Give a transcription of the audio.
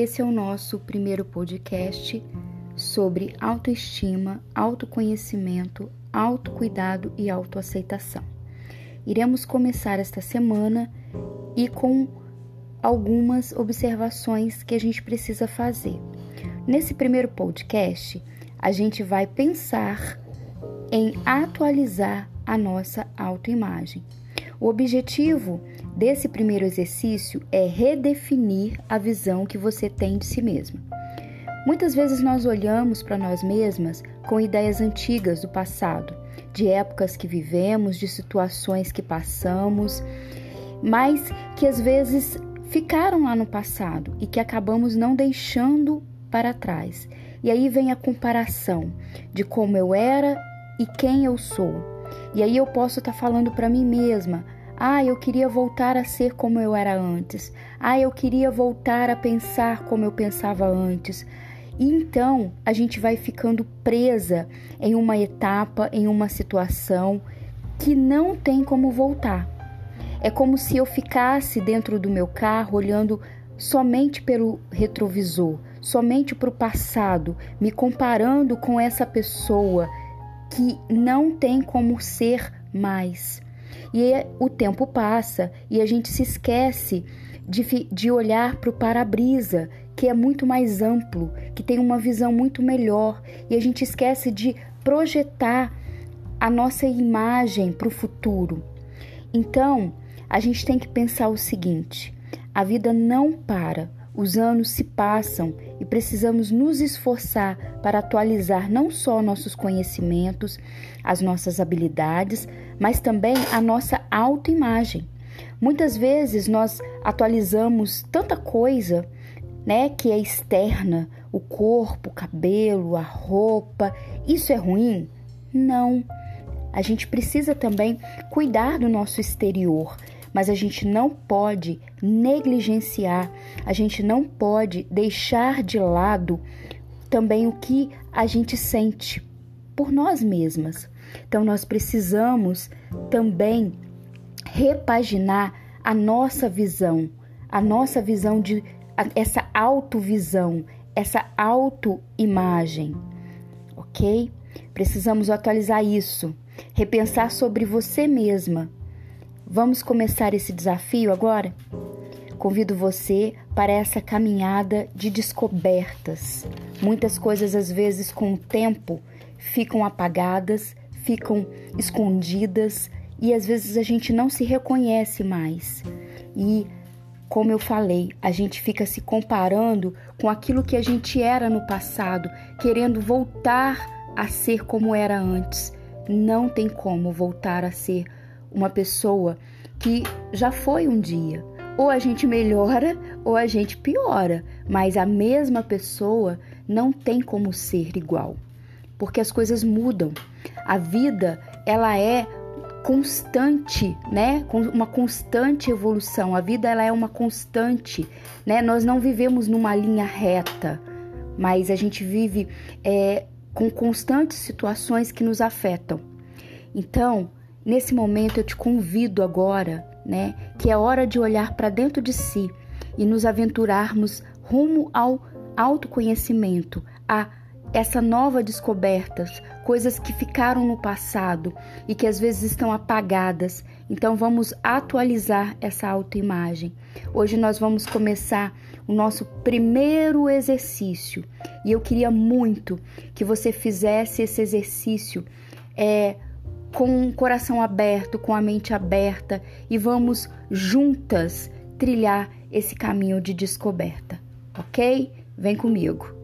esse é o nosso primeiro podcast sobre autoestima, autoconhecimento, autocuidado e autoaceitação. Iremos começar esta semana e com algumas observações que a gente precisa fazer. Nesse primeiro podcast, a gente vai pensar em atualizar a nossa autoimagem. O objetivo desse primeiro exercício é redefinir a visão que você tem de si mesma. Muitas vezes nós olhamos para nós mesmas com ideias antigas do passado, de épocas que vivemos, de situações que passamos, mas que às vezes ficaram lá no passado e que acabamos não deixando para trás. E aí vem a comparação de como eu era e quem eu sou. E aí eu posso estar tá falando para mim mesma: ah, eu queria voltar a ser como eu era antes. Ah, eu queria voltar a pensar como eu pensava antes. E então a gente vai ficando presa em uma etapa, em uma situação que não tem como voltar. É como se eu ficasse dentro do meu carro olhando somente pelo retrovisor, somente para o passado, me comparando com essa pessoa que não tem como ser mais. E o tempo passa e a gente se esquece de, de olhar para o para-brisa, que é muito mais amplo, que tem uma visão muito melhor, e a gente esquece de projetar a nossa imagem para o futuro. Então, a gente tem que pensar o seguinte: a vida não para. Os anos se passam e precisamos nos esforçar para atualizar não só nossos conhecimentos, as nossas habilidades, mas também a nossa autoimagem. Muitas vezes nós atualizamos tanta coisa, né, que é externa, o corpo, o cabelo, a roupa. Isso é ruim? Não. A gente precisa também cuidar do nosso exterior mas a gente não pode negligenciar, a gente não pode deixar de lado também o que a gente sente por nós mesmas. Então nós precisamos também repaginar a nossa visão, a nossa visão de essa autovisão, essa autoimagem, ok? Precisamos atualizar isso, repensar sobre você mesma, Vamos começar esse desafio agora? Convido você para essa caminhada de descobertas. Muitas coisas, às vezes, com o tempo, ficam apagadas, ficam escondidas e às vezes a gente não se reconhece mais. E, como eu falei, a gente fica se comparando com aquilo que a gente era no passado, querendo voltar a ser como era antes. Não tem como voltar a ser uma pessoa que já foi um dia. Ou a gente melhora ou a gente piora, mas a mesma pessoa não tem como ser igual, porque as coisas mudam. A vida, ela é constante, né? Uma constante evolução. A vida ela é uma constante, né? Nós não vivemos numa linha reta, mas a gente vive é, com constantes situações que nos afetam. Então, Nesse momento eu te convido agora, né, que é hora de olhar para dentro de si e nos aventurarmos rumo ao autoconhecimento, a essa nova descobertas, coisas que ficaram no passado e que às vezes estão apagadas. Então vamos atualizar essa autoimagem. Hoje nós vamos começar o nosso primeiro exercício e eu queria muito que você fizesse esse exercício é, com o coração aberto, com a mente aberta e vamos juntas trilhar esse caminho de descoberta, ok? Vem comigo.